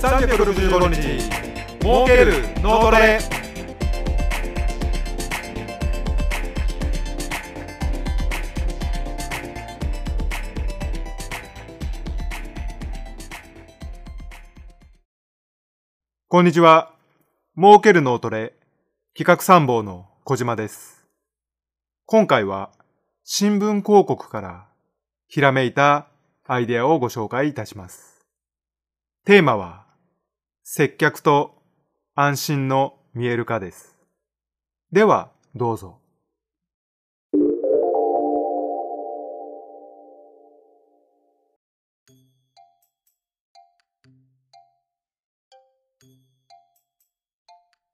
365日。儲ける脳トレ。こんにちは。儲ける脳トレ。企画参謀の小島です。今回は新聞広告からひらめいたアイデアをご紹介いたします。テーマは接客と安心の見える化です。では、どうぞ。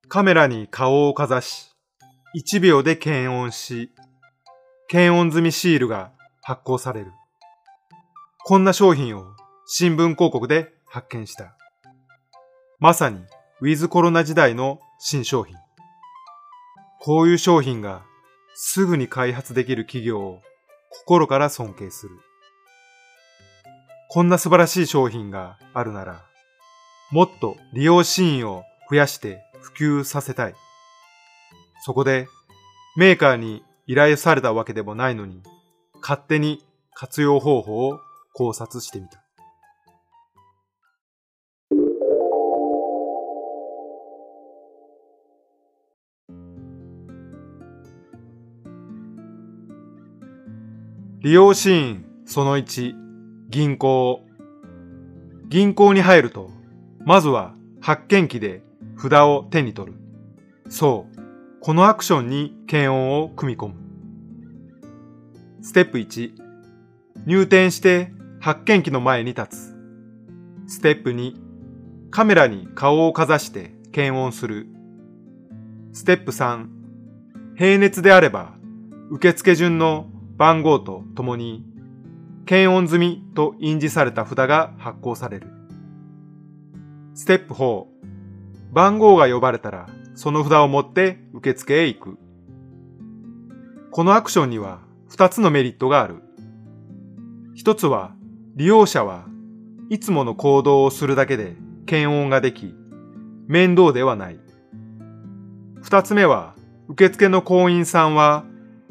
カメラに顔をかざし、1秒で検温し、検温済みシールが発行される。こんな商品を新聞広告で発見した。まさにウィズコロナ時代の新商品。こういう商品がすぐに開発できる企業を心から尊敬する。こんな素晴らしい商品があるなら、もっと利用シーンを増やして普及させたい。そこでメーカーに依頼されたわけでもないのに、勝手に活用方法を考察してみた。利用シーンその1、銀行。銀行に入ると、まずは発見機で札を手に取る。そう、このアクションに検温を組み込む。ステップ1、入店して発見機の前に立つ。ステップ2、カメラに顔をかざして検温する。ステップ3、平熱であれば、受付順の番号とともに、検温済みと印字された札が発行される。ステップ4、番号が呼ばれたら、その札を持って受付へ行く。このアクションには2つのメリットがある。一つは、利用者はいつもの行動をするだけで検温ができ、面倒ではない。二つ目は、受付の行員さんは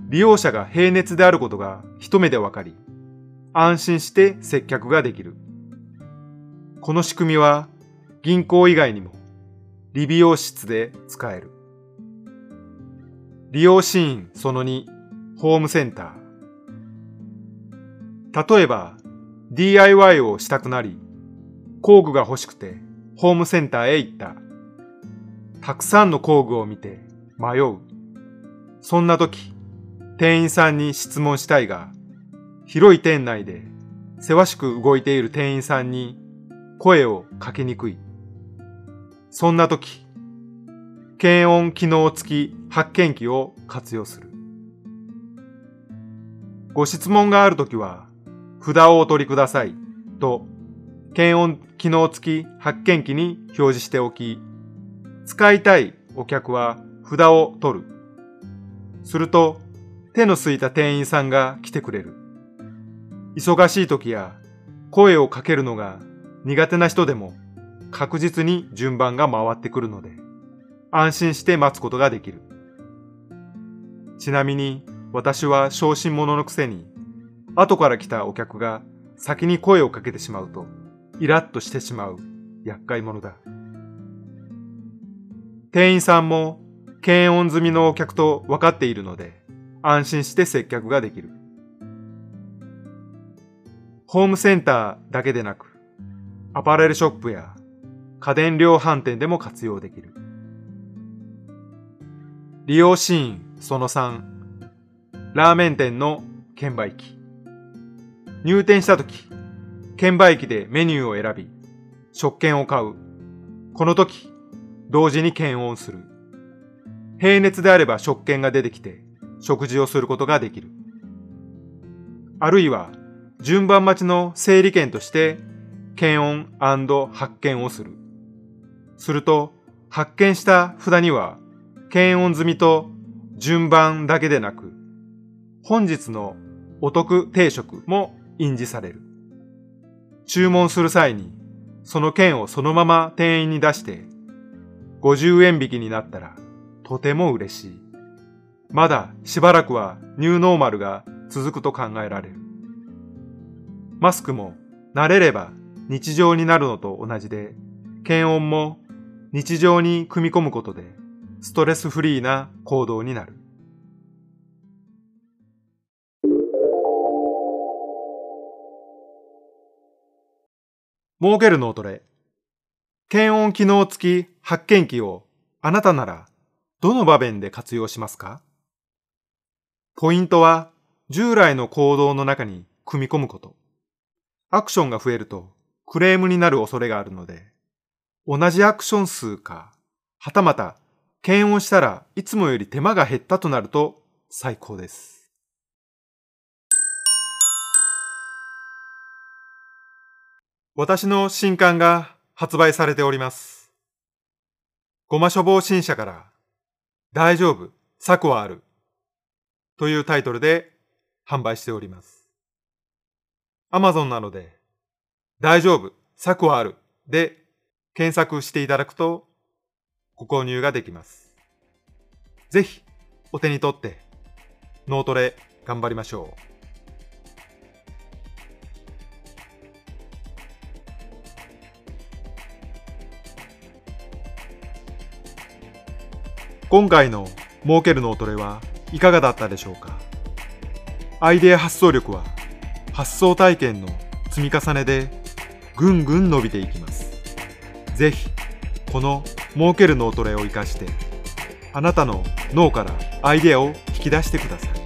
利用者が平熱であることが一目でわかり、安心して接客ができる。この仕組みは銀行以外にも理美容室で使える。利用シーンその2、ホームセンター。例えば DIY をしたくなり、工具が欲しくてホームセンターへ行った。たくさんの工具を見て迷う。そんな時、店員さんに質問したいが、広い店内でせわしく動いている店員さんに声をかけにくい。そんな時、検温機能付き発見器を活用する。ご質問があるときは、札をお取りくださいと、検温機能付き発見器に表示しておき、使いたいお客は札を取る。すると、手の空いた店員さんが来てくれる。忙しい時や声をかけるのが苦手な人でも確実に順番が回ってくるので安心して待つことができる。ちなみに私は小心者のくせに後から来たお客が先に声をかけてしまうとイラッとしてしまう厄介者だ。店員さんも検温済みのお客と分かっているので安心して接客ができる。ホームセンターだけでなく、アパレルショップや家電量販店でも活用できる。利用シーンその3、ラーメン店の券売機。入店した時、券売機でメニューを選び、食券を買う。この時、同時に検温する。平熱であれば食券が出てきて、食事をすることができる。あるいは、順番待ちの整理券として、検温発見をする。すると、発見した札には、検温済みと順番だけでなく、本日のお得定食も印字される。注文する際に、その券をそのまま店員に出して、50円引きになったらとても嬉しい。まだしばらくはニューノーマルが続くと考えられる。マスクも慣れれば日常になるのと同じで、検温も日常に組み込むことでストレスフリーな行動になる。儲ける脳トレ。検温機能付き発見器をあなたならどの場面で活用しますか？ポイントは従来の行動の中に組み込むこと。アクションが増えるとクレームになる恐れがあるので、同じアクション数か、はたまた検温したらいつもより手間が減ったとなると最高です。私の新刊が発売されております。ごま処方新社から大丈夫、策はあるというタイトルで販売しております。Amazon なので大丈夫、策はあるで検索していただくとご購入ができます。ぜひお手に取って脳トレ頑張りましょう。今回の儲ける脳トレはいかがだったでしょうか？アイデア発想力は発想体験の積み重ねでぐんぐん伸びていきます。ぜひこの儲ける脳トレを活かしてあなたの脳からアイデアを引き出してください。